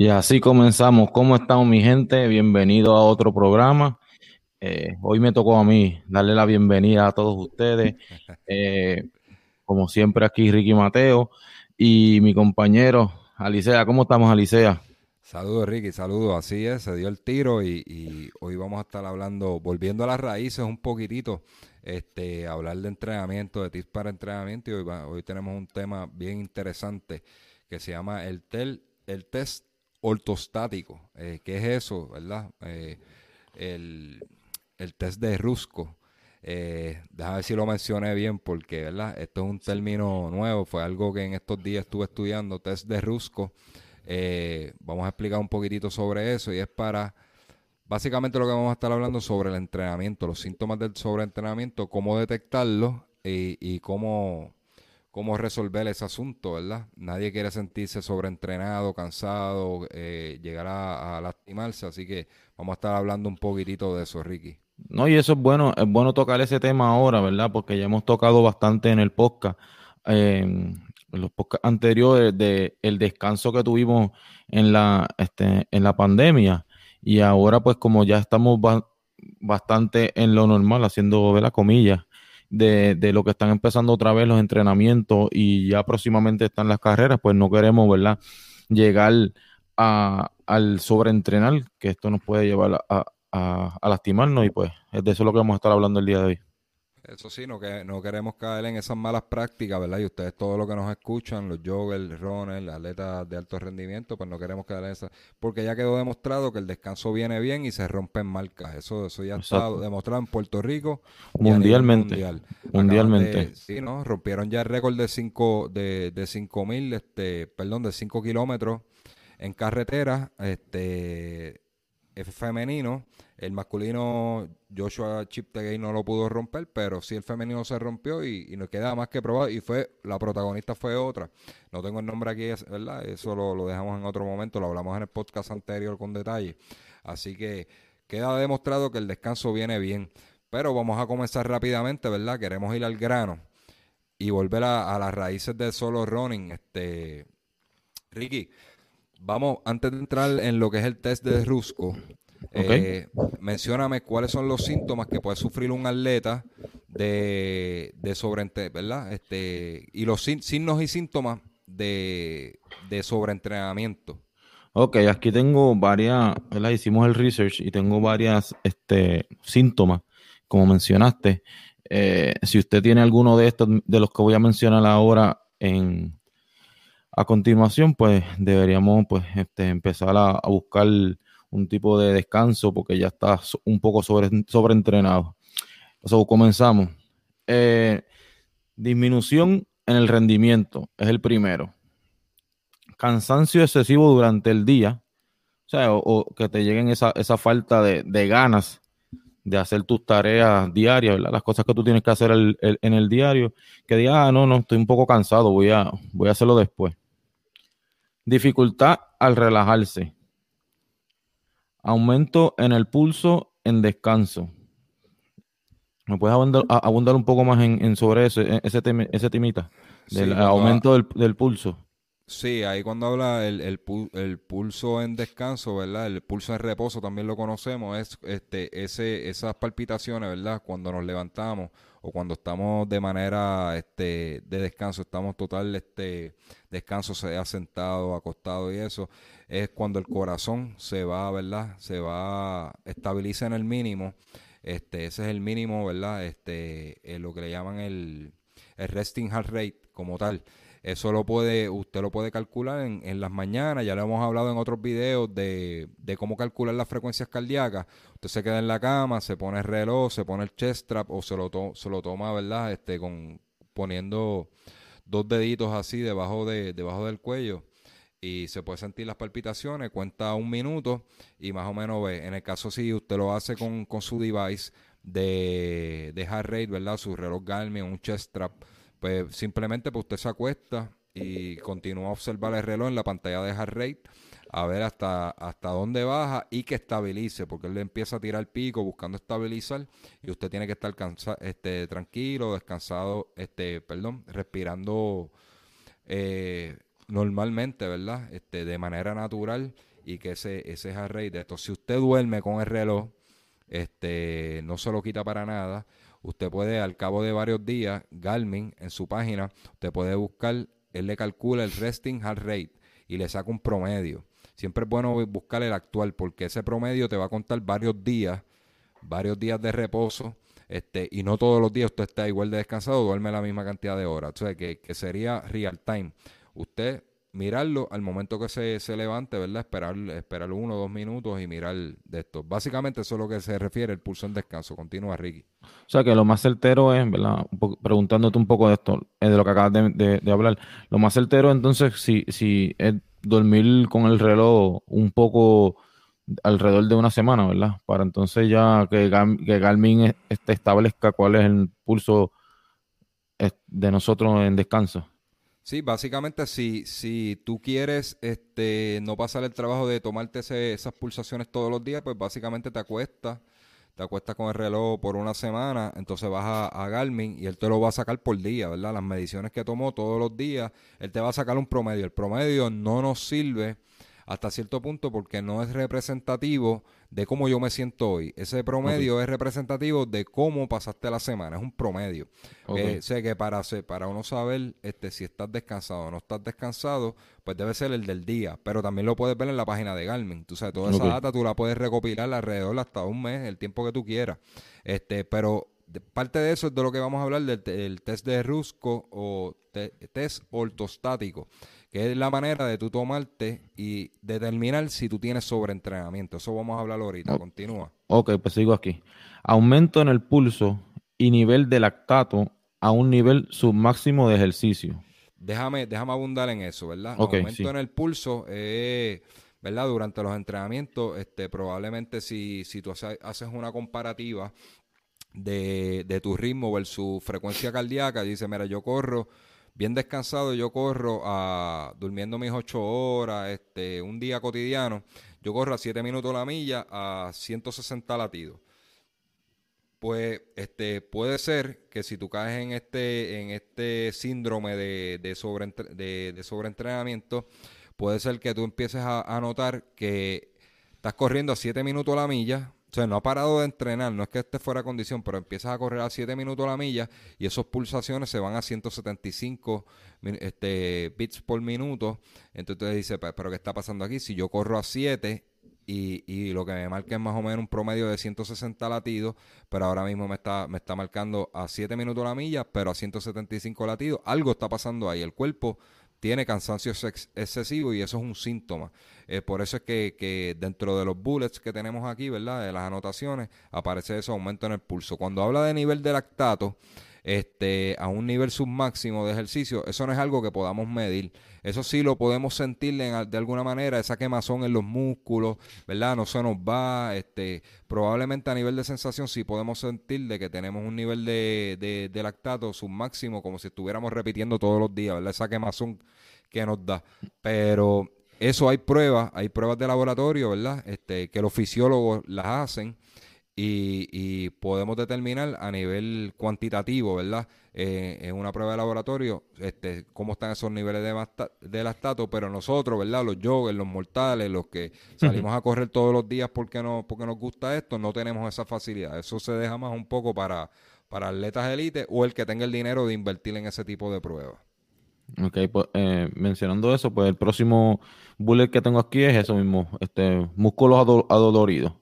Y así comenzamos. ¿Cómo estamos, mi gente? Bienvenido a otro programa. Eh, hoy me tocó a mí darle la bienvenida a todos ustedes. Eh, como siempre, aquí Ricky Mateo y mi compañero Alicea. ¿Cómo estamos, Alicea? Saludos, Ricky. Saludos. Así es, se dio el tiro y, hoy vamos a estar hablando, volviendo a las raíces un poquitito, este, hablar de entrenamiento, de tips para entrenamiento. Y hoy, hoy tenemos un tema bien interesante que se llama el, tel, el test ortostático. Eh, ¿Qué es eso, verdad? Eh, el, test de Rusco. Eh, déjame ver si lo mencioné bien porque, ¿verdad? Esto es un término nuevo, fue algo que en estos días estuve estudiando, test de Rusco. Vamos a explicar un poquitito sobre eso y es para, básicamente lo que vamos a estar hablando sobre el entrenamiento, los síntomas del sobreentrenamiento, cómo detectarlo y cómo cómo resolver ese asunto, ¿verdad? Nadie quiere sentirse sobreentrenado, cansado, eh, llegar a, lastimarse, así que vamos a estar hablando un poquitito de eso, Ricky. No, y eso es bueno, es bueno tocar ese tema ahora, ¿verdad? Porque ya hemos tocado bastante en el podcast, en los podcasts anteriores, de el descanso que tuvimos en la, este, en la pandemia, y ahora pues como ya estamos bastante en lo normal, haciendo, ¿verdad? Comillas, de, de, lo que están empezando otra vez los entrenamientos y ya próximamente están las carreras, pues no queremos, ¿verdad? Llegar a, al sobreentrenar, que esto nos puede llevar a, a, a lastimarnos y pues es de eso lo que vamos a estar hablando el día de hoy. Eso sí, no, que, no queremos caer en esas malas prácticas, ¿verdad? Y ustedes, todo lo que nos escuchan, los joggers, runners, atletas de alto rendimiento, pues no queremos caer en esas. Porque ya quedó demostrado que el descanso viene bien y se rompen marcas. Eso, eso ya está demostrado en Puerto Rico. Mundialmente. Mundialmente. sí, ¿no? Rompieron ya el récord de 5 de, de cinco mil, este, perdón, de 5 kilómetros en carretera, este, femenino el masculino Joshua Chiptegay no lo pudo romper, pero sí el femenino se rompió y, nos queda más que probado. Y fue la protagonista fue otra. No tengo el nombre aquí, ¿verdad? Eso lo, dejamos en otro momento, lo hablamos en el podcast anterior con detalle. Así que queda demostrado que el descanso viene bien. Pero vamos a comenzar rápidamente, ¿verdad? Queremos ir al grano y volver a, las raíces del solo running. Este, Ricky, vamos, antes de entrar en lo que es el test de Rusco, eh, mencióname cuáles son los síntomas que puede sufrir un atleta de, de ¿verdad? Este, y los signos y síntomas de, de sobreentrenamiento. Ok, aquí tengo varias, ¿verdad? Hicimos el research y tengo varias este, síntomas, como mencionaste. Eh, si usted tiene alguno de estos, de los que voy a mencionar ahora en, a continuación, pues deberíamos pues, este, empezar a, buscar un tipo de descanso porque ya está un poco sobre, sobreentrenado. So, comenzamos. Eh, disminución en el rendimiento es el primero. Cansancio excesivo durante el día. O sea, o, que te lleguen esa, esa falta de, ganas de hacer tus tareas diarias, las cosas que tú tienes que hacer en el diario, que digas, ah, no, no, estoy un poco cansado, voy a, voy a hacerlo después. Dificultad al relajarse. Aumento en el pulso en descanso. ¿Me puedes abundar, un poco más en, sobre ese, e, ese, ese temita? Del aumento del, pulso. Sí, ahí cuando habla el, el, pulso en descanso, ¿verdad? El pulso en reposo también lo conocemos, es este, ese, esas palpitaciones, ¿verdad? Cuando nos levantamos o cuando estamos de manera este, de descanso, estamos total este, descanso, sea sentado, acostado y eso, es cuando el corazón se va, ¿verdad? Se va, estabiliza en el mínimo. Este, ese es el mínimo, ¿verdad? Este, lo que le llaman el resting heart rate como tal. Eso lo puede, usted lo puede calcular en, en, las mañanas, ya lo hemos hablado en otros videos de, de, cómo calcular las frecuencias cardíacas. Usted se queda en la cama, se pone el reloj, se pone el chest strap o se lo, se lo toma, ¿verdad? Este, con, poniendo dos deditos así debajo, de, debajo del cuello y se puede sentir las palpitaciones, cuenta un minuto y más o menos ve. En el caso si usted lo hace con, su device de, de heart rate, ¿verdad? Su reloj Garmin, un chest strap, pues simplemente pues usted se acuesta y continúa a observar el reloj en la pantalla de heart rate a ver hasta, hasta dónde baja y que estabilice, porque él le empieza a tirar pico buscando estabilizar y usted tiene que estar este, tranquilo, descansado, este, perdón, respirando eh, normalmente, ¿verdad? Este, de manera natural y que ese, ese heart rate esto, si usted duerme con el reloj, este, no se lo quita para nada. Usted puede, al cabo de varios días, Garmin en su página, usted puede buscar, él le calcula el resting heart rate y le saca un promedio. Siempre es bueno buscar el actual porque ese promedio te va a contar varios días, varios días de reposo. Este, y no todos los días usted está igual de descansado, duerme la misma cantidad de horas. O sea, que, que sería real time. Usted mirarlo al momento que se, se levante, ¿verdad? Esperar, esperar uno o dos minutos y mirar de esto. Básicamente eso es lo que se refiere el pulso en descanso. Continúa, Ricky. O sea que lo más certero es, ¿verdad? preguntándote un poco de esto, de lo que acabas de, hablar. Lo más certero entonces, si, si es dormir con el reloj un poco alrededor de una semana, ¿verdad? Para entonces ya que, Garmin este, establezca cuál es el pulso de nosotros en descanso. Sí, básicamente si, si tú quieres este, no pasar el trabajo de tomarte esas pulsaciones todos los días, pues básicamente te acuestas, te acuestas con el reloj por una semana, entonces vas a, a, Garmin y él te lo va a sacar por día, ¿verdad? Las mediciones que tomó todos los días, él te va a sacar un promedio. El promedio no nos sirve hasta cierto punto porque no es representativo de cómo yo me siento hoy. Ese promedio es representativo de cómo pasaste la semana, es un promedio. Eh, sé que para, para uno saber este, si estás descansado o no estás descansado, pues debe ser el del día, pero también lo puedes ver en la página de Garmin. Tú sabes, toda esa data tú la puedes recopilar alrededor hasta un mes, el tiempo que tú quieras. Este, pero parte de eso es de lo que vamos a hablar del, test de Rusco o test ortostático que es la manera de tú tomarte y determinar si tú tienes sobreentrenamiento. Eso vamos a hablar ahorita. Continúa. Ok, pues sigo aquí. Aumento en el pulso y nivel de lactato a un nivel submáximo de ejercicio. Déjame, déjame abundar en eso, ¿verdad? Aumento en el pulso, eh, ¿verdad? Durante los entrenamientos, este, probablemente si, si tú haces una comparativa de, de tu ritmo versus frecuencia cardíaca, dice, mira, yo corro bien descansado, yo corro a, durmiendo mis ocho horas, este, un día cotidiano, yo corro a 7 minutos la milla a 160 latidos. Pues este, puede ser que si tú caes en este, en este síndrome de, de, de, sobreentrenamiento, puede ser que tú empieces a, a notar que estás corriendo a 7 minutos la milla, o sea, no ha parado de entrenar, no es que esté fuera condición, pero empiezas a correr a 7 minutos la milla y esas pulsaciones se van a 175 este, bits por minuto. Entonces dice, pero ¿qué está pasando aquí? Si yo corro a 7 y, y, lo que me marca es más o menos un promedio de 160 latidos, pero ahora mismo me está, me está marcando a 7 minutos la milla, pero a 175 latidos, algo está pasando ahí. El cuerpo tiene cansancio excesivo y eso es un síntoma. Eh, por eso es que, dentro de los bullets que tenemos aquí, ¿verdad? De las anotaciones, aparece ese aumento en el pulso. Cuando habla de nivel de lactato, este, a un nivel submáximo de ejercicio, eso no es algo que podamos medir. Eso sí lo podemos sentir de alguna manera, esa quemazón en los músculos, ¿verdad? No se nos va. Este, probablemente a nivel de sensación sí podemos sentir de que tenemos un nivel de, de, de lactato submáximo, como si estuviéramos repitiendo todos los días, ¿verdad? Esa quemazón que nos da. Pero eso hay pruebas, hay pruebas de laboratorio, ¿verdad? Este, que los fisiólogos las hacen y, podemos determinar a nivel cuantitativo, ¿verdad? Eh, en una prueba de laboratorio, este, cómo están esos niveles de, de lactato, pero nosotros, ¿verdad? Los joggers, los mortales, los que salimos a correr todos los días porque, no, porque nos gusta esto, no tenemos esa facilidad. Eso se deja más un poco para, para atletas élite o el que tenga el dinero de invertir en ese tipo de pruebas. Ok, pues eh, mencionando eso, pues el próximo bullet que tengo aquí es eso mismo, este, músculos adoloridos.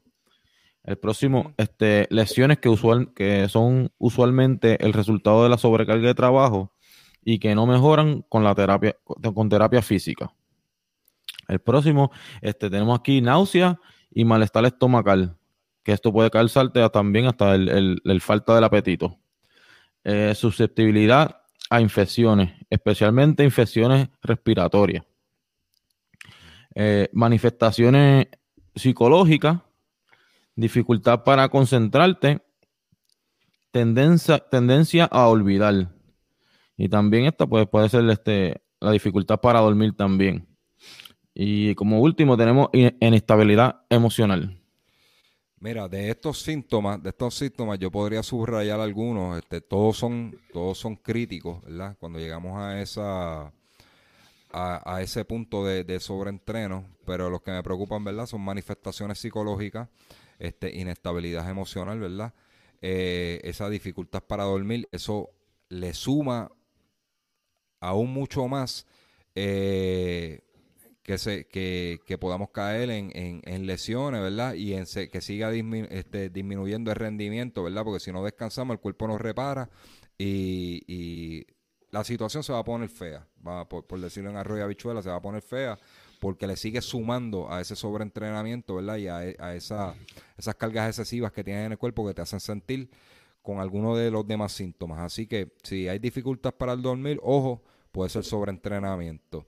El próximo, este, lesiones que, usual, que son usualmente el resultado de la sobrecarga de trabajo y que no mejoran con la terapia, con terapia física. El próximo, este, tenemos aquí náusea y malestar estomacal, que esto puede causarte también hasta el, falta del apetito. Eh, susceptibilidad a infecciones, especialmente infecciones respiratorias. Eh, manifestaciones psicológicas, dificultad para concentrarte, tendencia, tendencia a olvidar. Y también esta pues, puede ser este, la dificultad para dormir también. Y como último tenemos inestabilidad emocional. Mira, de estos síntomas, de estos síntomas yo podría subrayar algunos, este, todos son, todos son críticos, ¿verdad? Cuando llegamos a esa a, ese punto de, sobreentreno, pero los que me preocupan, ¿verdad? Son manifestaciones psicológicas, este, inestabilidad emocional, ¿verdad? Eh, esa dificultad para dormir, eso le suma aún mucho más eh, que, se, que, podamos caer en, en, lesiones, ¿verdad? Y en que siga este, disminuyendo el rendimiento, ¿verdad? Porque si no descansamos, el cuerpo nos repara y, la situación se va a poner fea, va, por, decirlo en arroyo habichuela, se va a poner fea porque le sigue sumando a ese sobreentrenamiento, ¿verdad? Y a, a esa, esas cargas excesivas que tienen en el cuerpo que te hacen sentir con alguno de los demás síntomas. Así que si hay dificultad para el dormir, ojo, puede ser sobreentrenamiento.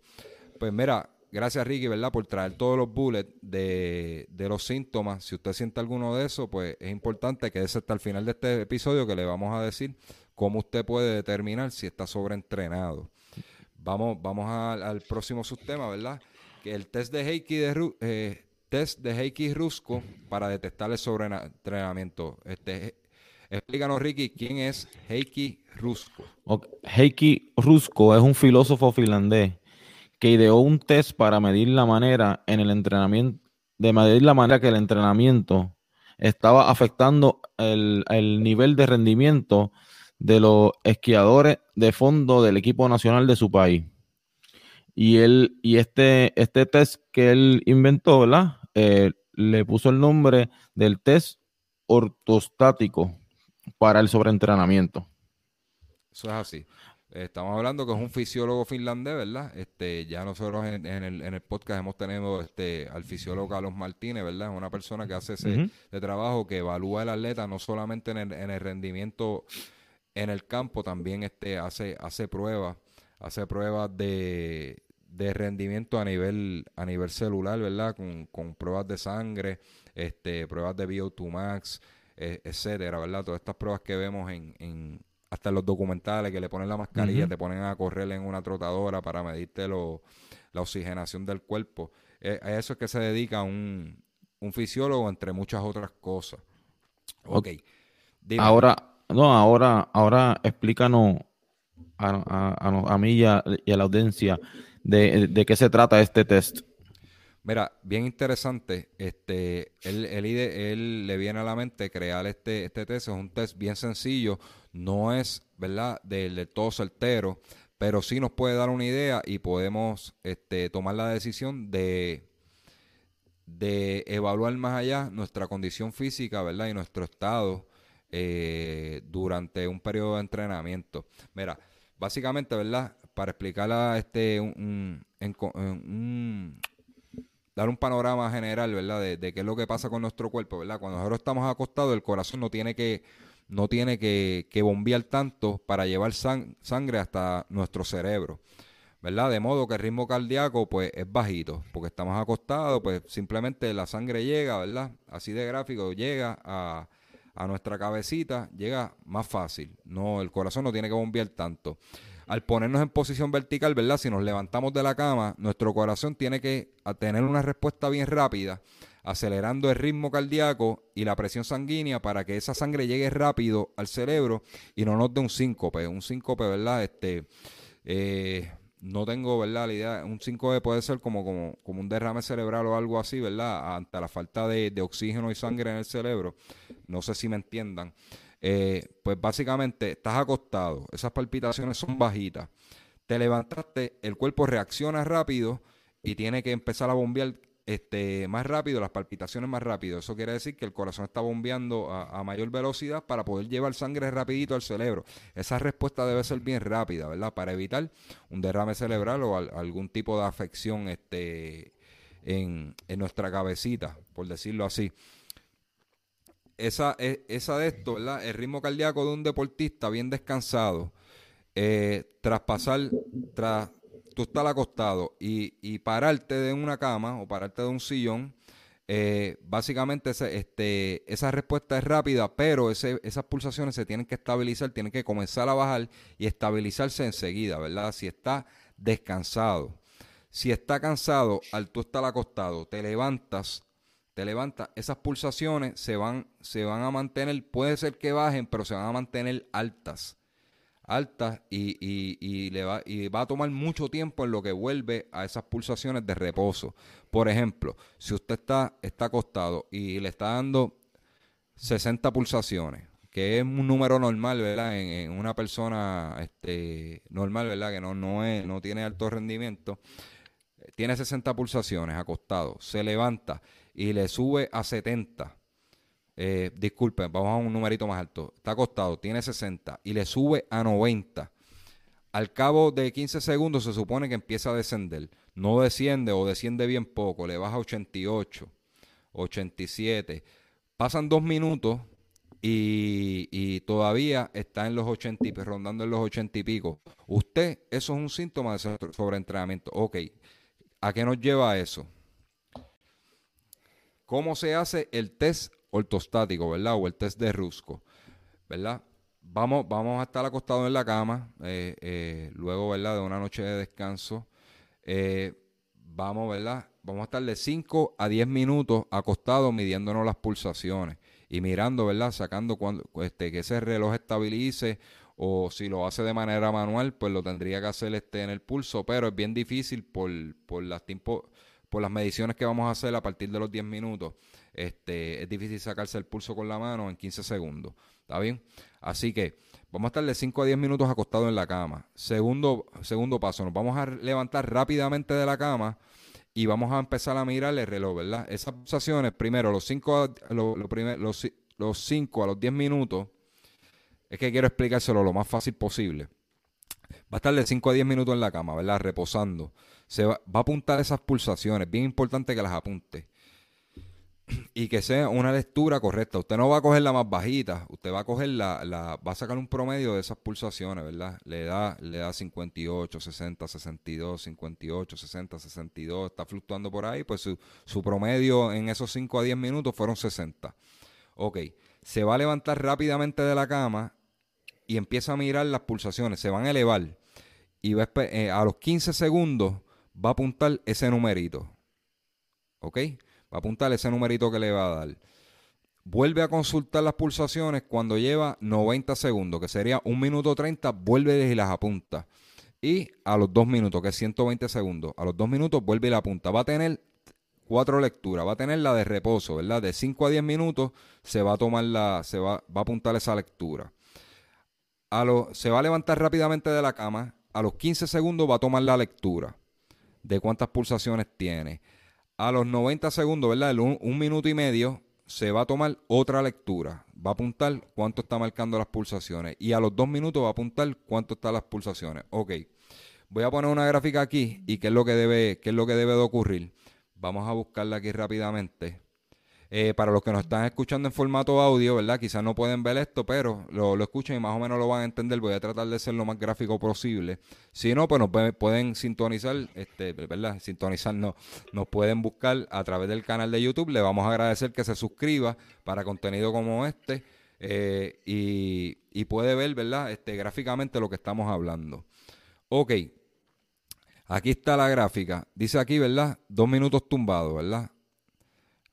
Pues mira, gracias Ricky, ¿verdad? Por traer todos los bullets de, de, los síntomas. Si usted siente alguno de eso, pues es importante que hasta el final de este episodio que le vamos a decir cómo usted puede determinar si está sobreentrenado. Vamos, vamos al próximo subtema, ¿verdad? El test de Heiki de eh, test de Heiki Rusco para detectar el sobreentrenamiento. Este, explícanos, Ricky, quién es Heiki Rusko. Heiki Rusko es un filósofo finlandés que ideó un test para medir la manera en el entrenamiento, de medir la manera que el entrenamiento estaba afectando el, el nivel de rendimiento de los esquiadores de fondo del equipo nacional de su país. Y él, y este, este test que él inventó, ¿verdad? Eh, le puso el nombre del test ortostático para el sobreentrenamiento. Eso es así. Estamos hablando que es un fisiólogo finlandés, ¿verdad? Este, ya nosotros en, el, podcast hemos tenido este, al fisiólogo Carlos Martínez, ¿verdad? Es una persona que hace ese trabajo, que evalúa al atleta no solamente en el, en el rendimiento en el campo también este, hace, hace pruebas, hace pruebas de, rendimiento a nivel, a nivel celular, ¿verdad? Con, pruebas de sangre, este, pruebas de VO2 Max, e, etcétera, ¿verdad? Todas estas pruebas que vemos en, en hasta en los documentales que le ponen la mascarilla, te ponen a correr en una trotadora para medirte lo, la oxigenación del cuerpo. E, a eso es que se dedica un, un fisiólogo, entre muchas otras cosas. Ok. Ahora, no, ahora, ahora explícanos a, a, mí y a, la audiencia de, qué se trata este test. Mira, bien interesante. Este, él, él, le viene a la mente crear este, este test. Es un test bien sencillo. No es, ¿verdad?, del todo certero, pero sí nos puede dar una idea y podemos este, tomar la decisión de, de evaluar más allá nuestra condición física, ¿verdad?, y nuestro estado eh, durante un periodo de entrenamiento. Mira, básicamente, ¿verdad? Para explicarla, este, un, dar un panorama general, ¿verdad? De, qué es lo que pasa con nuestro cuerpo, ¿verdad? Cuando nosotros estamos acostados, el corazón no tiene que, no tiene que, bombear tanto para llevar sangre hasta nuestro cerebro. ¿verdad? De modo que el ritmo cardíaco pues es bajito, porque estamos acostados, pues simplemente la sangre llega, ¿verdad? Así de gráfico, llega a, a nuestra cabecita, llega más fácil. No, el corazón no tiene que bombear tanto. Al ponernos en posición vertical, ¿verdad? Si nos levantamos de la cama, nuestro corazón tiene que tener una respuesta bien rápida, acelerando el ritmo cardíaco y la presión sanguínea para que esa sangre llegue rápido al cerebro y no nos dé un síncope. Un síncope, ¿verdad? Este, eh, no tengo, ¿verdad? La idea, un 5D puede ser como, como, como un derrame cerebral o algo así, ¿verdad? Ante la falta de, oxígeno y sangre en el cerebro. No sé si me entiendan. Eh, pues básicamente estás acostado, esas palpitaciones son bajitas. Te levantaste, el cuerpo reacciona rápido y tiene que empezar a bombear este, más rápido, las palpitaciones más rápido. Eso quiere decir que el corazón está bombeando a, mayor velocidad para poder llevar sangre rapidito al cerebro. Esa respuesta debe ser bien rápida, ¿verdad? Para evitar un derrame cerebral o algún tipo de afección este, en, nuestra cabecita, por decirlo así. Esa, e, esa de esto, ¿verdad? El ritmo cardíaco de un deportista bien descansado, eh, tras pasar, tras tú estás acostado y, y pararte de una cama o pararte de un sillón, eh, básicamente este, esa respuesta es rápida, pero esas pulsaciones se tienen que estabilizar, tienen que comenzar a bajar y estabilizarse enseguida, ¿verdad? Si está descansado. Si está cansado, al tú estar acostado, te levantas, te levantas, esas pulsaciones se van, se van a mantener, puede ser que bajen, pero se van a mantener altas altas y, y, le va, y va a tomar mucho tiempo en lo que vuelve a esas pulsaciones de reposo. Por ejemplo, si usted está, está acostado y le está dando 60 pulsaciones, que es un número normal, ¿verdad? En, una persona este, normal, ¿verdad? Que no, no, es, no tiene alto rendimiento. Tiene 60 pulsaciones acostado, se levanta y le sube a 70 eh, disculpen, vamos a un numerito más alto, está acostado, tiene 60 y le sube a 90. Al cabo de 15 segundos se supone que empieza a descender. No desciende o desciende bien poco, le baja a 88, 87. Pasan dos minutos y, todavía está en los 80 y rondando en los 80 y pico. Usted, eso es un síntoma de sobreentrenamiento. Ok, ¿a qué nos lleva eso? ¿Cómo se hace el test ortostático, ¿verdad? O el test de Rusco, ¿verdad? Vamos, vamos a estar acostados en la cama, eh, eh, luego, ¿verdad? De una noche de descanso. Eh, vamos, ¿verdad? Vamos a estar de 5 a 10 minutos acostados midiéndonos las pulsaciones y mirando, ¿verdad? Sacando cuando, este, que ese reloj estabilice o si lo hace de manera manual, pues lo tendría que hacer este en el pulso, pero es bien difícil por, por, las, tiempo, por las mediciones que vamos a hacer a partir de los 10 minutos. Este, es difícil sacarse el pulso con la mano en 15 segundos. ¿Está bien? Así que vamos a estar de 5 a 10 minutos acostados en la cama. Segundo, segundo paso, nos vamos a levantar rápidamente de la cama y vamos a empezar a mirar el reloj, ¿verdad? Esas pulsaciones, primero, los 5 lo, los, los 5 a los 10 minutos, es que quiero explicárselo lo más fácil posible. Va a estar de 5 a 10 minutos en la cama, ¿verdad? Reposando. Se va, va, a apuntar esas pulsaciones. Bien importante que las apunte y que sea una lectura correcta. Usted no va a coger la más bajita, usted va a coger la, la, va a sacar un promedio de esas pulsaciones, ¿verdad? Le da, le da 58, 60, 62, 58, 60, 62, está fluctuando por ahí, pues su, promedio en esos 5 a 10 minutos fueron 60. Ok, se va a levantar rápidamente de la cama y empieza a mirar las pulsaciones, se van a elevar y eh, a los 15 segundos va a apuntar ese numerito. ¿Ok? va a apuntar ese numerito que le va a dar. Vuelve a consultar las pulsaciones cuando lleva 90 segundos, que sería 1 minuto 30, vuelve y las apunta. Y a los 2 minutos, que es 120 segundos, a los 2 minutos vuelve y la apunta. Va a tener cuatro lecturas, va a tener la de reposo, ¿verdad? De 5 a 10 minutos se va a tomar la, se va, va a apuntar esa lectura. A lo, se va a levantar rápidamente de la cama, a los 15 segundos va a tomar la lectura de cuántas pulsaciones tiene a los 90 segundos, ¿verdad? Un, minuto y medio, se va a tomar otra lectura. Va a apuntar cuánto está marcando las pulsaciones. Y a los dos minutos va a apuntar cuánto están las pulsaciones. Ok. Voy a poner una gráfica aquí y qué es lo que debe, qué es lo que debe de ocurrir. Vamos a buscarla aquí rápidamente. Eh, para los que nos están escuchando en formato audio, ¿verdad? Quizás no pueden ver esto, pero lo, lo, escuchan y más o menos lo van a entender. Voy a tratar de ser lo más gráfico posible. Si no, pues nos pueden, sintonizar, este, ¿verdad? Sintonizar no. Nos pueden buscar a través del canal de YouTube. Le vamos a agradecer que se suscriba para contenido como este. Eh, y, y, puede ver, ¿verdad? Este, gráficamente lo que estamos hablando. Ok. Aquí está la gráfica. Dice aquí, ¿verdad? Dos minutos tumbados, ¿verdad?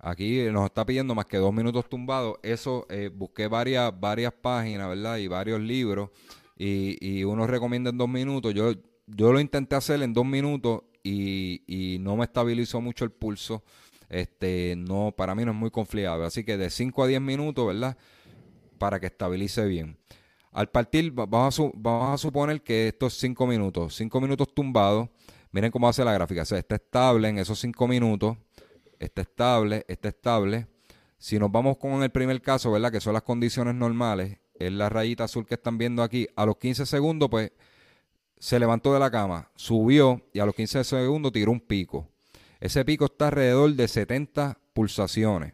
Aquí nos está pidiendo más que dos minutos tumbados. Eso, eh, busqué varias, varias páginas, ¿verdad? Y varios libros. Y, y uno recomienda en dos minutos. Yo, yo lo intenté hacer en dos minutos y, y no me estabilizó mucho el pulso. Este, no, para mí no es muy confiable. Así que de 5 a 10 minutos, ¿verdad? Para que estabilice bien. Al partir, vamos a, a suponer que estos 5 minutos, 5 minutos tumbados, miren cómo hace la gráfica. O sea, está estable en esos 5 minutos está estable, está estable. Si nos vamos con el primer caso, ¿verdad? Que son las condiciones normales, es la rayita azul que están viendo aquí. A los 15 segundos, pues, se levantó de la cama, subió y a los 15 segundos tiró un pico. Ese pico está alrededor de 70 pulsaciones.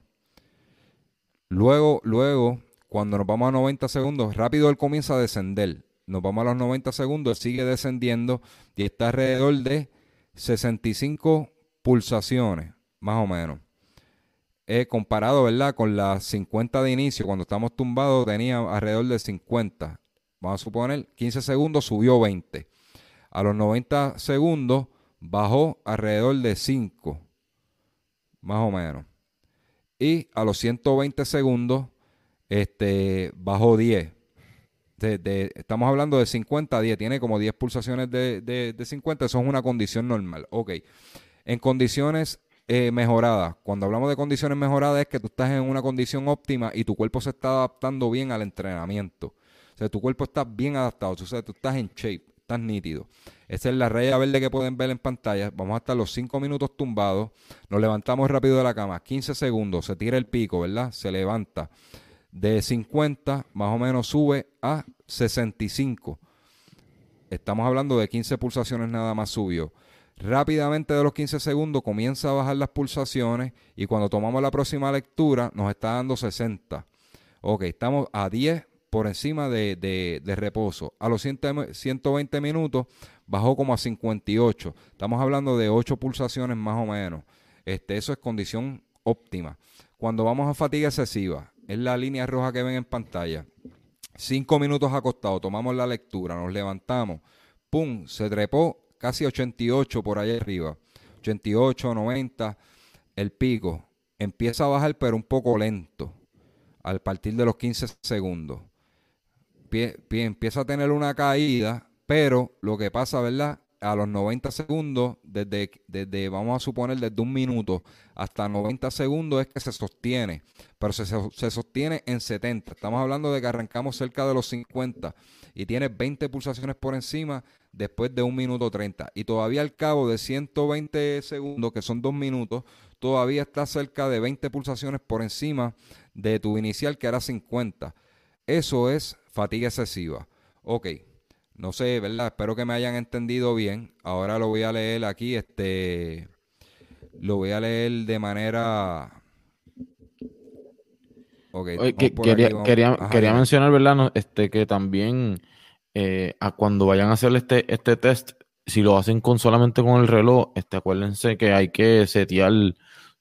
Luego, luego, cuando nos vamos a 90 segundos, rápido él comienza a descender. nos vamos a los 90 segundos, sigue descendiendo y está alrededor de 65 pulsaciones, más o menos. He comparado, ¿verdad? Con las 50 de inicio, cuando estamos tumbados tenía alrededor de 50. Vamos a suponer 15 segundos, subió 20. A los 90 segundos bajó alrededor de 5, más o menos. Y a los 120 segundos este, bajó 10. estamos hablando de 50 a 10, tiene como 10 pulsaciones de, de, 50, eso es una condición normal. Ok, en condiciones eh, mejoradas, cuando hablamos de condiciones mejoradas es que tú estás en una condición óptima y tu cuerpo se está adaptando bien al entrenamiento. O sea, tu cuerpo está bien adaptado, o sea, tú estás en shape, estás nítido. Esa es la raya verde que pueden ver en pantalla. Vamos a estar los 5 minutos tumbados. Nos levantamos rápido de la cama. 15 segundos. Se tira el pico, ¿verdad? Se levanta. De 50 más o menos sube a 65. Estamos hablando de 15 pulsaciones nada más subió. Rápidamente de los 15 segundos comienza a bajar las pulsaciones y cuando tomamos la próxima lectura nos está dando 60. Ok, estamos a 10 por encima de, reposo. A los 120 minutos bajó como a 58. Estamos hablando de 8 pulsaciones más o menos. Este, eso es condición óptima. Cuando vamos a fatiga excesiva, es la línea roja que ven en pantalla. 5 minutos acostado, tomamos la lectura, nos levantamos, ¡pum! Se trepó casi 88 por allá arriba. 88, 90, el pico. Empieza a bajar, pero un poco lento, al partir de los 15 segundos empieza a tener una caída, pero lo que pasa, ¿verdad? A los 90 segundos, desde, desde, vamos a suponer, desde un minuto hasta 90 segundos es que se sostiene, pero se, se sostiene en 70. Estamos hablando de que arrancamos cerca de los 50 y tiene 20 pulsaciones por encima después de un minuto 30. Y todavía al cabo de 120 segundos, que son dos minutos, todavía está cerca de 20 pulsaciones por encima de tu inicial, que era 50. Eso es fatiga excesiva. Ok, no sé, ¿verdad? Espero que me hayan entendido bien. Ahora lo voy a leer aquí, este, lo voy a leer de manera... Okay, quería, quería, quería mencionar, ¿verdad? este, que también eh, a cuando vayan a hacer este, este test, si lo hacen con solamente con el reloj, este, acuérdense que hay que setear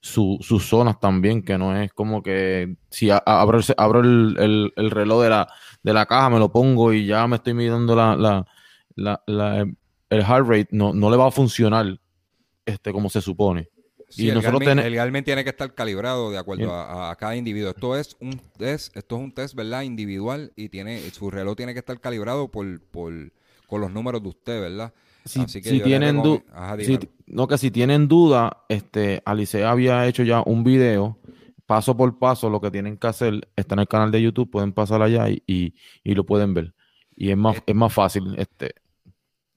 sus zonas también, que no es como que si abro, abro el, el, reloj de la, de la caja, me lo pongo y ya me estoy midiendo la, la, la, el heart rate, no, no le va a funcionar este como se supone. y el, nosotros Garmin, tiene que estar calibrado de acuerdo a, cada individuo. Esto es un test, esto es un test, ¿verdad? Individual y tiene su reloj tiene que estar calibrado por, por con los números de usted, ¿verdad? Si, tienen duda, no que si tienen duda, este, Alice había hecho ya un video paso por paso lo que tienen que hacer está en el canal de YouTube, pueden pasar allá y, y, lo pueden ver. Y es más, eh, es más fácil. Este.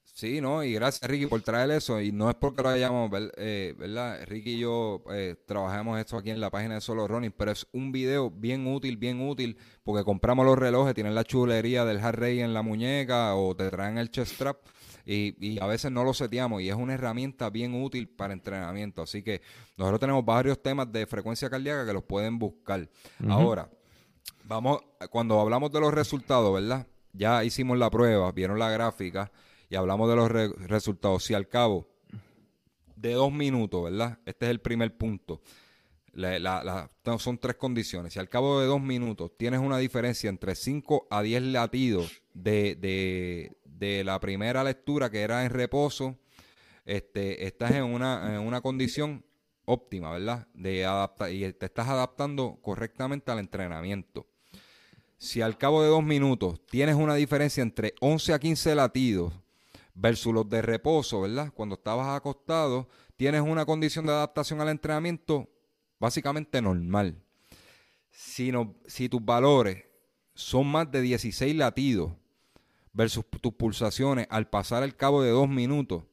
Sí, no, y gracias Ricky por traer eso. Y no es porque lo hayamos, eh, ¿verdad? Ricky y yo eh, trabajamos esto aquí en la página de Solo Running, pero es un video bien útil, bien útil, porque compramos los relojes, tienen la chulería del hard rate en la muñeca o te traen el chest strap y, a veces no lo seteamos y es una herramienta bien útil para entrenamiento. Así que nosotros tenemos varios temas de frecuencia cardíaca que los pueden buscar. Ahora, vamos, cuando hablamos de los resultados, ¿verdad? Ya hicimos la prueba, vieron la gráfica y hablamos de los resultados. Si al cabo de dos minutos, ¿verdad? Este es el primer punto. son tres condiciones. Si al cabo de dos minutos tienes una diferencia entre 5 a 10 latidos de, de la primera lectura que era en reposo, este, estás en una, en una condición óptima, ¿verdad? De adaptar y te estás adaptando correctamente al entrenamiento. Si al cabo de dos minutos tienes una diferencia entre 11 a 15 latidos versus los de reposo, ¿verdad? Cuando estabas acostado, tienes una condición de adaptación al entrenamiento básicamente normal. Si, no, si tus valores son más de 16 latidos versus tus pulsaciones al pasar el cabo de dos minutos,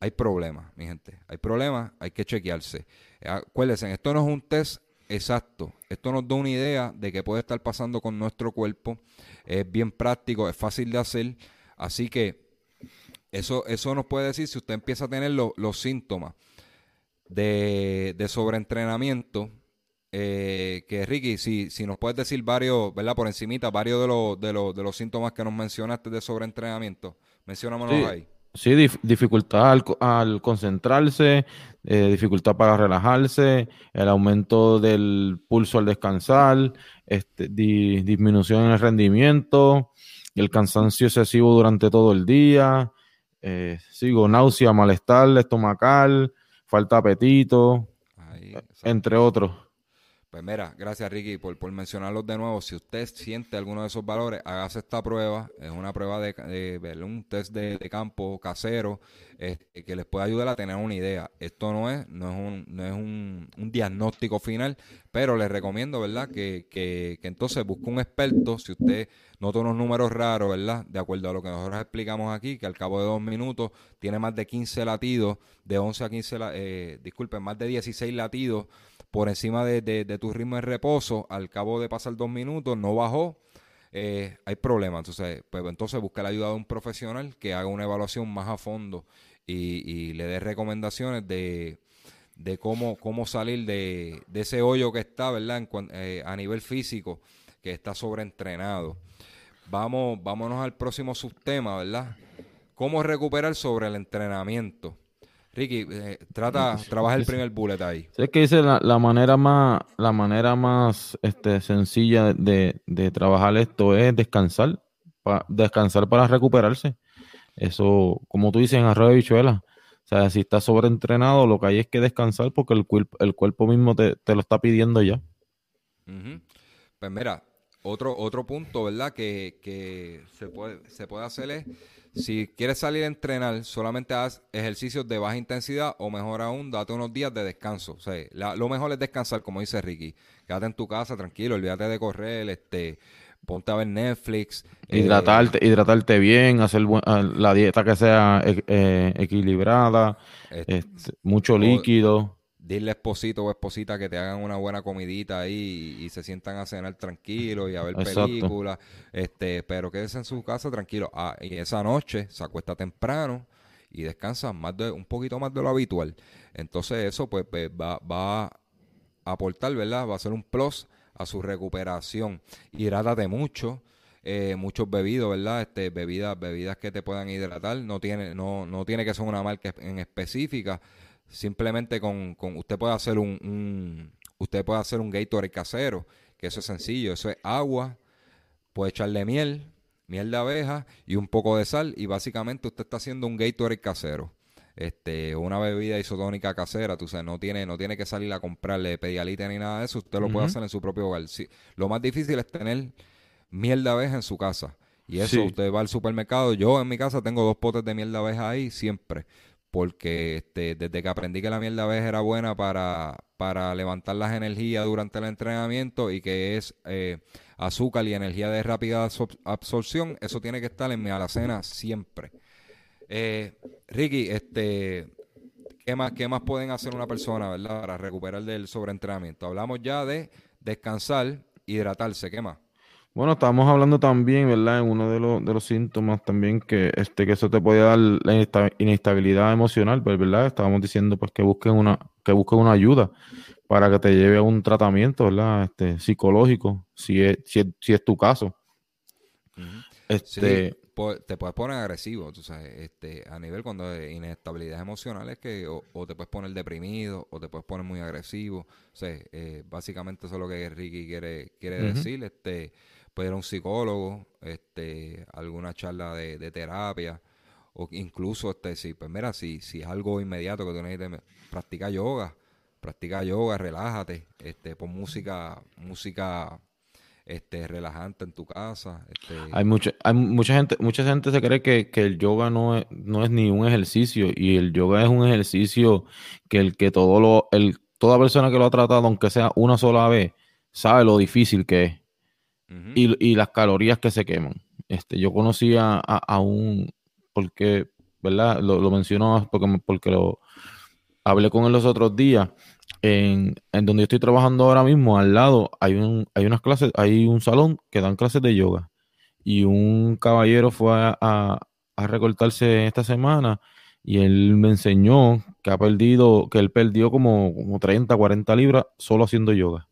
hay problemas, mi gente. Hay problemas, hay que chequearse. Acuérdense, esto no es un test exacto. Esto nos da una idea de qué puede estar pasando con nuestro cuerpo. Es bien práctico, es fácil de hacer. Así que eso, eso nos puede decir si usted empieza a tener los síntomas de, de sobreentrenamiento eh, que Ricky, si, si nos puedes decir varios, ¿verdad? Por encimita, varios de los, de los, de los síntomas que nos mencionaste de sobreentrenamiento. Menciónamelos Sí. ahí. Sí, dif- dificultad al, co- al concentrarse, eh, dificultad para relajarse, el aumento del pulso al descansar, este, di- disminución en el rendimiento, el cansancio excesivo durante todo el día, eh, sigo, náusea, malestar estomacal, falta de apetito, Ahí, entre otros. Pues mira, gracias Ricky por, por mencionarlos de nuevo. Si usted siente alguno de esos valores, hágase esta prueba. Es una prueba de, de- un test de, de campo casero eh, que les puede ayudar a tener una idea. Esto no es, no es un, no es un, un diagnóstico final, pero les recomiendo, ¿verdad? Que, que, que entonces busque un experto. Si usted nota unos números raros, ¿verdad? De acuerdo a lo que nosotros explicamos aquí, que al cabo de dos minutos tiene más de 15 latidos, de 11 a 15, la- eh, disculpen, más de 16 latidos por encima de, de- de tu ritmo de reposo, al cabo de pasar dos minutos, no bajó, eh, hay problemas. Entonces, pues, entonces busca la ayuda de un profesional que haga una evaluación más a fondo y, le dé recomendaciones de, de cómo, cómo salir de, de ese hoyo que está, ¿verdad? Eh, a nivel físico, que está sobreentrenado. Vamos, vámonos al próximo subtema, ¿verdad? ¿Cómo recuperar sobre el entrenamiento? Ricky, eh, trata, trabaja el primer bullet ahí. Es que dice la, la manera más, la manera más este, sencilla de, de trabajar esto es descansar, pa- descansar para recuperarse. Eso, como tú dices, en arroz de bichuela. O sea, si estás sobreentrenado, lo que hay es que descansar porque el, el cuerpo mismo te, te lo está pidiendo ya. Pues mira, otro, otro punto, ¿verdad? Que, que se, puede, se puede hacer es, si quieres salir a entrenar, solamente haz ejercicios de baja intensidad o mejor aún, date unos días de descanso. O sea, la- lo mejor es descansar, como dice Ricky. Quédate en tu casa, tranquilo, olvídate de correr, este, ponte a ver Netflix. eh, Hidratarte, hidratarte bien, hacer buen- ah, la dieta que sea e- eh, equilibrada, este, mucho líquido. Dile esposito o esposita que te hagan una buena comidita ahí y, y se sientan a cenar tranquilos y a ver Exacto. películas, este, pero quédese en su casa tranquilo. Ah, y esa noche se acuesta temprano y descansa más de, un poquito más de lo habitual. Entonces eso pues, pues, va, va a aportar, ¿verdad? Va a ser un plus a su recuperación. Hidrátate mucho, eh, muchos bebidos, ¿verdad? Este, bebidas, bebidas que te puedan hidratar. No tiene, no, no tiene que ser una marca en específica. Simplemente con, con usted puede hacer un, un- usted puede hacer un Gatorade casero, que eso es sencillo, eso es agua, puede echarle miel, miel de abeja y un poco de sal y básicamente usted está haciendo un Gatorade casero. Este, una bebida isotónica casera, tú sabes, no tiene, no tiene que salir a comprarle pedialite ni nada de eso, usted lo puede hacer en su propio hogar. Sí, lo más difícil es tener miel de abeja en su casa. Y eso, Sí. usted va al supermercado. Yo en mi casa tengo dos potes de miel de abeja ahí siempre. Porque este, desde que aprendí que la miel de abeja era buena para, para levantar las energías durante el entrenamiento y que es eh, azúcar y energía de rápida absor- absorción, eso tiene que estar en mi alacena siempre. Eh, Ricky, este, ¿qué más, ¿qué más pueden hacer una persona, verdad, para recuperar del sobreentrenamiento? Hablamos ya de descansar, hidratarse, ¿qué más? Bueno, estábamos hablando también, ¿verdad? En uno de los, de los síntomas también que, este, que eso te puede dar la inesta- inestabilidad emocional, pues, ¿verdad? Estábamos diciendo pues que busquen una, que busquen una ayuda para que te lleve a un tratamiento, ¿verdad? Este, psicológico, si es, si es, si es tu caso. Este, Sí, te puedes poner agresivo, tú sabes, este, a nivel cuando hay inestabilidad emocional es que o, o te puedes poner deprimido o te puedes poner muy agresivo, o sea, eh, básicamente eso es lo que Ricky quiere, quiere decir, este, puede ir a un psicólogo, este, alguna charla de, de terapia, o incluso, este, si, pues mira, si, si es algo inmediato que tú necesites, practica yoga, practica yoga, relájate, este, pon música, música, este, relajante en tu casa, este, Hay mucha, hay mucha gente, mucha gente se cree que, que el yoga no es, no es ni un ejercicio y el yoga es un ejercicio que el que todo lo, el, toda persona que lo ha tratado, aunque sea una sola vez, sabe lo difícil que es Ujú. y, las calorías que se queman. Este, yo conocí a, un, porque, ¿verdad? Lo, lo menciono porque, porque lo hablé con él los otros días. En, en donde yo estoy trabajando ahora mismo, al lado hay un, hay unas clases, hay un salón que dan clases de yoga. Y un caballero fue a, a- a recortarse esta semana y él me enseñó que ha perdido, que él perdió como, como 30, 40 libras solo haciendo yoga.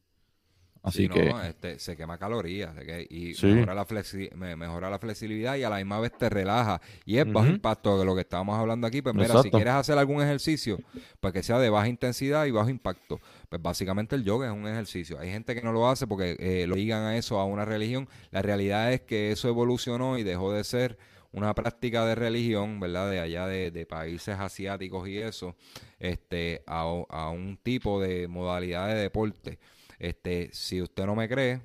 Así que este, se quema calorías y mejora, la mejora la flexibilidad y a la misma vez te relaja. Y es bajo impacto de lo que estábamos hablando aquí. Pues mira, si quieres hacer algún ejercicio, pues que sea de baja intensidad y bajo impacto. Pues básicamente el yoga es un ejercicio. Hay gente que no lo hace porque eh, lo digan a eso, a una religión. La realidad es que eso evolucionó y dejó de ser una práctica de religión, ¿verdad? De allá de, países asiáticos y eso, este, a, a un tipo de modalidad de deporte. Este, si usted no me cree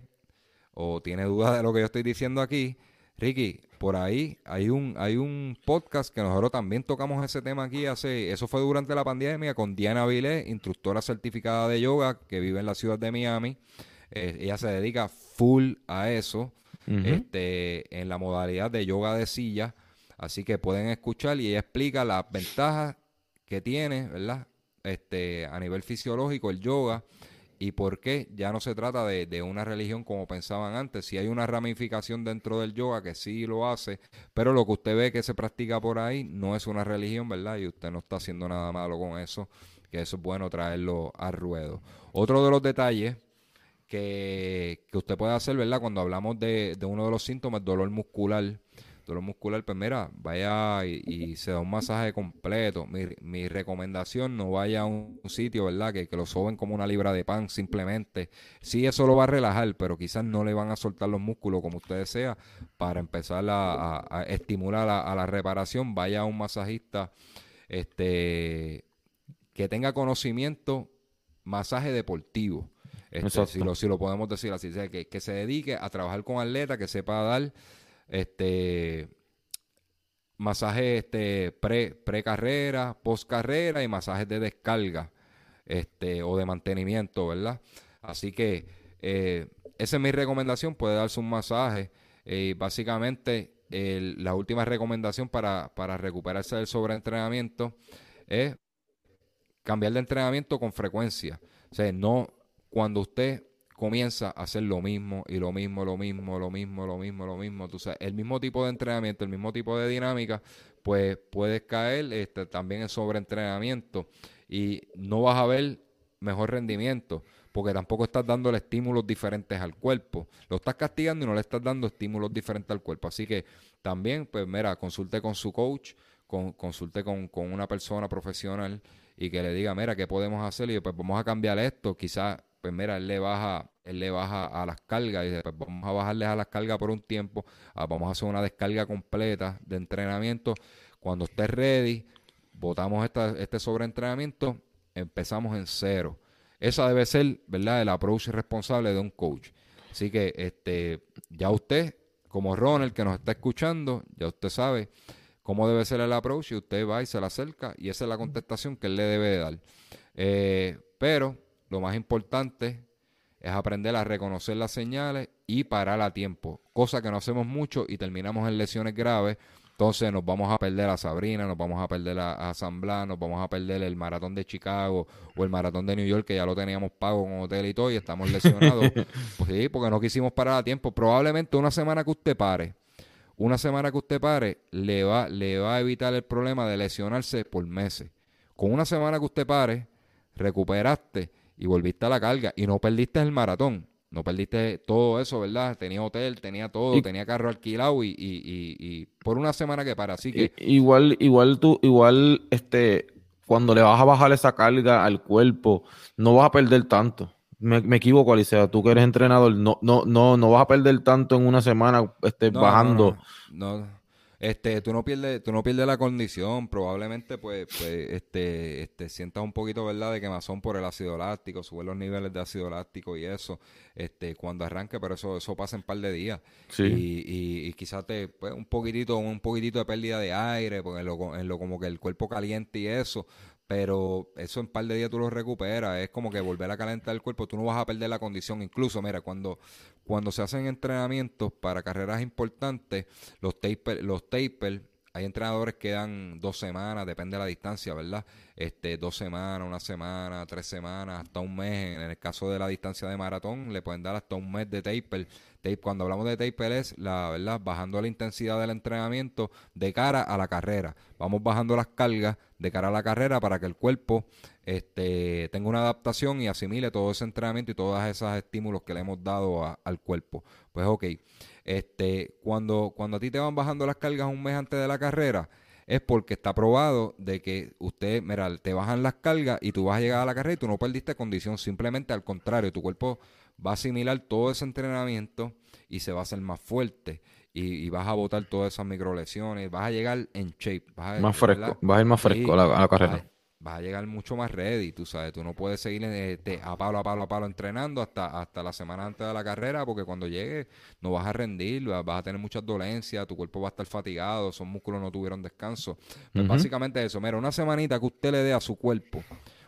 o tiene dudas de lo que yo estoy diciendo aquí, Ricky, por ahí hay un, hay un podcast que nosotros también tocamos ese tema aquí hace, eso fue durante la pandemia con Diana Vilés, instructora certificada de yoga que vive en la ciudad de Miami. Eh, ella se dedica full a eso, este, en la modalidad de yoga de silla. Así que pueden escuchar y ella explica las ventajas que tiene, ¿verdad? Este, a nivel fisiológico, el yoga y por qué ya no se trata de, una religión como pensaban antes. Si hay una ramificación dentro del yoga que sí lo hace, pero lo que usted ve que se practica por ahí no es una religión, ¿verdad? Y usted no está haciendo nada malo con eso, que eso es bueno traerlo al ruedo. Otro de los detalles que, que usted puede hacer, ¿verdad? Cuando hablamos de, de uno de los síntomas, dolor muscular dolor muscular, pues mira, vaya y, se da un masaje completo. Mi, mi, recomendación, no vaya a un, sitio, ¿verdad? Que, que, lo soben como una libra de pan simplemente. Sí, eso lo va a relajar, pero quizás no le van a soltar los músculos como usted desea para empezar a, estimular a, la reparación. Vaya a un masajista este, que tenga conocimiento, masaje deportivo. Este, si, lo, si lo podemos decir así, que, que se dedique a trabajar con atletas, que sepa dar este masajes este, pre, pre carrera, post carrera y masajes de descarga este, o de mantenimiento, ¿verdad? Así que eh, esa es mi recomendación, puede darse un masaje. y básicamente, la última recomendación para, para recuperarse del sobreentrenamiento es cambiar de entrenamiento con frecuencia. O sea, no cuando usted comienza a hacer lo mismo y lo mismo, lo mismo, lo mismo, lo mismo, lo mismo. Tú sabes, el mismo tipo de entrenamiento, el mismo tipo de dinámica, pues puedes caer este, también en sobreentrenamiento y no vas a ver mejor rendimiento porque tampoco estás dándole estímulos diferentes al cuerpo. Lo estás castigando y no le estás dando estímulos diferentes al cuerpo. Así que también, pues mira, consulte con su coach, con, consulte con, con una persona profesional y que le diga, mira, ¿qué podemos hacer? Y pues vamos a cambiar esto. Quizás, pues mira, él le baja él le baja a las cargas y dice, pues vamos a bajarles a las cargas por un tiempo, ah, vamos a hacer una descarga completa de entrenamiento. Cuando esté ready, botamos este sobreentrenamiento, empezamos en cero. Esa debe ser, ¿verdad?, el approach responsable de un coach. Así que este, ya usted, como Ronald que nos está escuchando, ya usted sabe cómo debe ser el approach y usted va y se le acerca y esa es la contestación que él le debe dar. Eh, pero lo más importante es aprender a reconocer las señales y parar a tiempo, cosa que no hacemos mucho y terminamos en lesiones graves. Entonces nos vamos a perder a Sabrina, nos vamos a perder a, San Blas, nos vamos a perder el maratón de Chicago o el maratón de New York, que ya lo teníamos pago con hotel y todo, y estamos lesionados. pues sí, porque no quisimos parar a tiempo. Probablemente una semana que usted pare, una semana que usted pare, le va, le va a evitar el problema de lesionarse por meses. Con una semana que usted pare, recuperaste y volviste a la carga y no perdiste el maratón. No perdiste todo eso, ¿verdad? Tenía hotel, tenía todo, tenía carro alquilado y, y, y, por una semana que para. Así que. Igual, igual tú, igual, este, cuando le vas a bajar esa carga al cuerpo, no vas a perder tanto. Me, me equivoco, Alicia. Tú que eres entrenador, no, no, no, no vas a perder tanto en una semana este, bajando. no este, tú no pierdes, tú no pierdes la condición, probablemente pues, pues este, este, sientas un poquito, ¿verdad?, de quemazón por el ácido láctico, sube los niveles de ácido láctico y eso, este, cuando arranque, pero eso, eso pasa en un par de días. Sí. Y, y, quizás te, pues, un poquitito, un poquitito de pérdida de aire, porque en lo, en lo como que el cuerpo caliente y eso, pero eso en un par de días tú lo recuperas, es como que volver a calentar el cuerpo, tú no vas a perder la condición, incluso, mira, cuando, cuando se hacen entrenamientos para carreras importantes, los taper, los taper, hay entrenadores que dan dos semanas, depende de la distancia, ¿verdad? Este, dos semanas, una semana, tres semanas, hasta un mes. En el caso de la distancia de maratón, le pueden dar hasta un mes de taper Cuando hablamos de taper es la verdad, bajando la intensidad del entrenamiento de cara a la carrera. Vamos bajando las cargas de cara a la carrera para que el cuerpo este, tenga una adaptación y asimile todo ese entrenamiento y todos esos estímulos que le hemos dado al cuerpo. Pues ok, este, cuando, cuando a ti te van bajando las cargas un mes antes de la carrera, es porque está probado de que usted, mira, te bajan las cargas y tú vas a llegar a la carrera y tú no perdiste condición, simplemente al contrario, tu cuerpo va a asimilar todo ese entrenamiento y se va a hacer más fuerte y, vas a botar todas esas microlesiones, vas a llegar en shape. Vas a, más fresco, vas a ir más fresco a, la, carrera vas a llegar mucho más ready, tú sabes, tú no puedes seguir este, a palo, a palo, a palo entrenando hasta, hasta la semana antes de la carrera, porque cuando llegue no vas a rendir, vas, a tener muchas dolencias, tu cuerpo va a estar fatigado, esos músculos no tuvieron descanso. Pues básicamente eso, mira, una semanita que usted le dé a su cuerpo,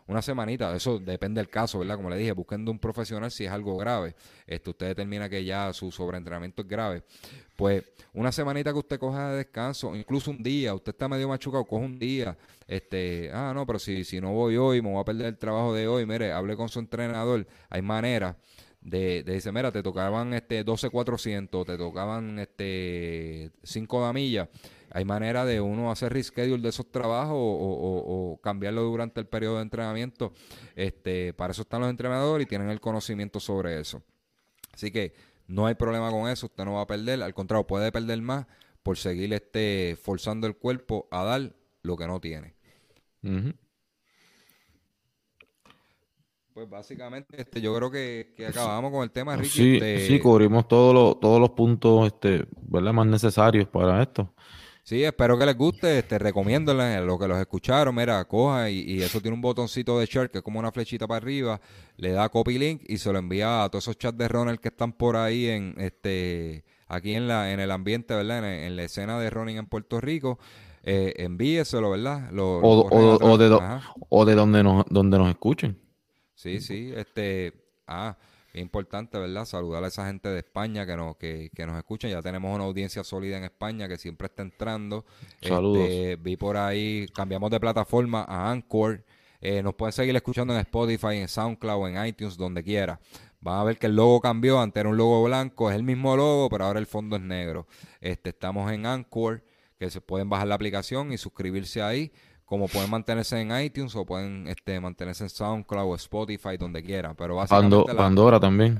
una semanita, eso depende del caso, ¿verdad? Como le dije, busquen un profesional si es algo grave. Esto usted determina que ya su sobreentrenamiento es grave. Pues una semanita que usted coja de descanso, incluso un día, usted está medio machucado, coge un día, este, ah, no, pero si, si no voy hoy, me voy a perder el trabajo de hoy, mire, hable con su entrenador, hay maneras de, de decir, mira, te tocaban este 12-400, te tocaban este 5 damillas, hay manera de uno hacer reschedule de esos trabajos o, cambiarlo durante el periodo de entrenamiento. Este, para eso están los entrenadores y tienen el conocimiento sobre eso. Así que no hay problema con eso, usted no va a perder, al contrario, puede perder más por seguir este, forzando el cuerpo a dar lo que no tiene. Pues básicamente este, yo creo que, acabamos con el tema, Ricky. Sí, este sí cubrimos todos los, todos los puntos este, ¿verdad? más necesarios para esto. Sí, espero que les guste. Te recomiendo lo que los escucharon. Mira, coja y, eso tiene un botoncito de share que es como una flechita para arriba. Le da copy link y se lo envía a todos esos chats de runner que están por ahí en este aquí en la en el ambiente, ¿verdad? En, la escena de running en Puerto Rico. Eh, envíeselo, ¿verdad? o, de o de donde nos donde nos escuchen. Sí, sí. Este, ah, es importante, ¿verdad? Saludar a esa gente de España que nos, que, que nos escuchan. Ya tenemos una audiencia sólida en España que siempre está entrando. Saludos. Este, vi por ahí, cambiamos de plataforma a Anchor. Eh, nos pueden seguir escuchando en Spotify, en SoundCloud, en iTunes, donde quiera. Van a ver que el logo cambió. Antes era un logo blanco, es el mismo logo, pero ahora el fondo es negro. Este, estamos en Anchor, que se pueden bajar la aplicación y suscribirse ahí como pueden mantenerse en iTunes o pueden este, mantenerse en SoundCloud o Spotify, donde quiera. Pero básicamente Pandora también.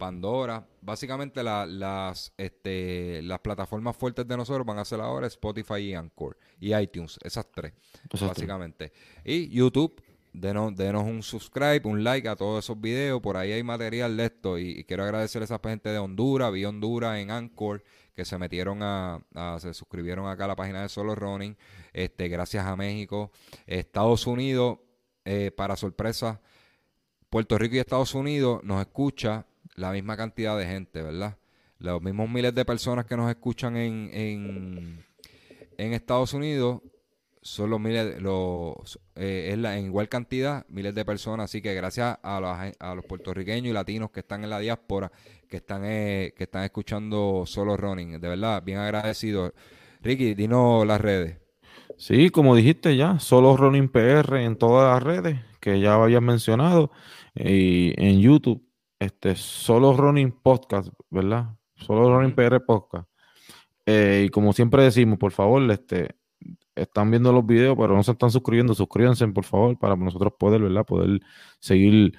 Pandora. Básicamente las, este, las plataformas fuertes de nosotros van a ser ahora Spotify y Anchor. Y iTunes, esas tres, básicamente. Y YouTube, denos, denos un subscribe, un like a todos esos videos. Por ahí hay material de esto. Y, quiero agradecer a esa gente de Honduras, vi Honduras en Anchor que se metieron a, se suscribieron acá a la página de Solo Running, este, gracias a México, Estados Unidos, eh, para sorpresa, Puerto Rico y Estados Unidos nos escucha la misma cantidad de gente, ¿verdad? Los mismos miles de personas que nos escuchan en, en, en Estados Unidos son los miles, los, eh, es la, en igual cantidad, miles de personas. Así que gracias a los, a los puertorriqueños y latinos que están en la diáspora, que están, eh, que están escuchando solo running. De verdad, bien agradecido. Ricky, dinos las redes. Sí, como dijiste ya, solo running PR en todas las redes que ya habías mencionado. Y en YouTube, este, solo running podcast, ¿verdad? Solo running PR podcast. Eh, y como siempre decimos, por favor, este, están viendo los videos, pero no se están suscribiendo, suscríbanse, por favor, para nosotros poder, ¿verdad? Poder seguir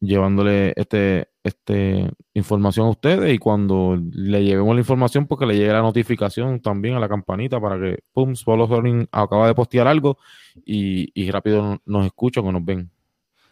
llevándole este, este información a ustedes y cuando le llevemos la información, porque pues le llegue la notificación también a la campanita para que, pum, Solo acaba de postear algo y, y rápido nos escuchan o nos ven.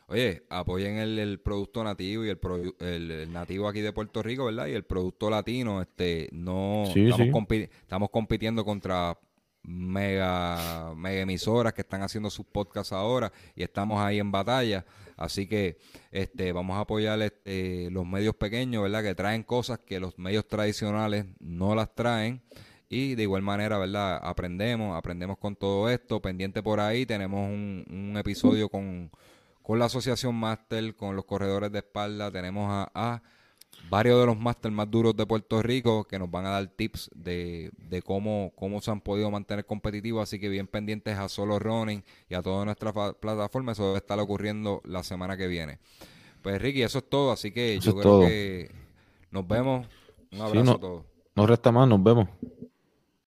Oye, apoyen el, producto nativo y el, el, nativo aquí de Puerto Rico, ¿verdad? Y el producto latino, este, no estamos, estamos compitiendo contra mega, mega emisoras que están haciendo sus podcasts ahora y estamos ahí en batalla. Así que este, vamos a apoyar este, los medios pequeños, ¿verdad? Que traen cosas que los medios tradicionales no las traen. Y de igual manera, ¿verdad? Aprendemos, aprendemos con todo esto. Pendiente por ahí, tenemos un, un episodio con, con la Asociación Master, con los corredores de espalda. Tenemos a varios de los máster más duros de Puerto Rico que nos van a dar tips de, cómo, cómo se han podido mantener competitivos. Así que bien pendientes a Solo Running y a toda nuestra plataforma. Eso debe estar ocurriendo la semana que viene. Pues Ricky, eso es todo. Así que yo creo que nos vemos. Un abrazo no- a todos. No resta más, nos vemos.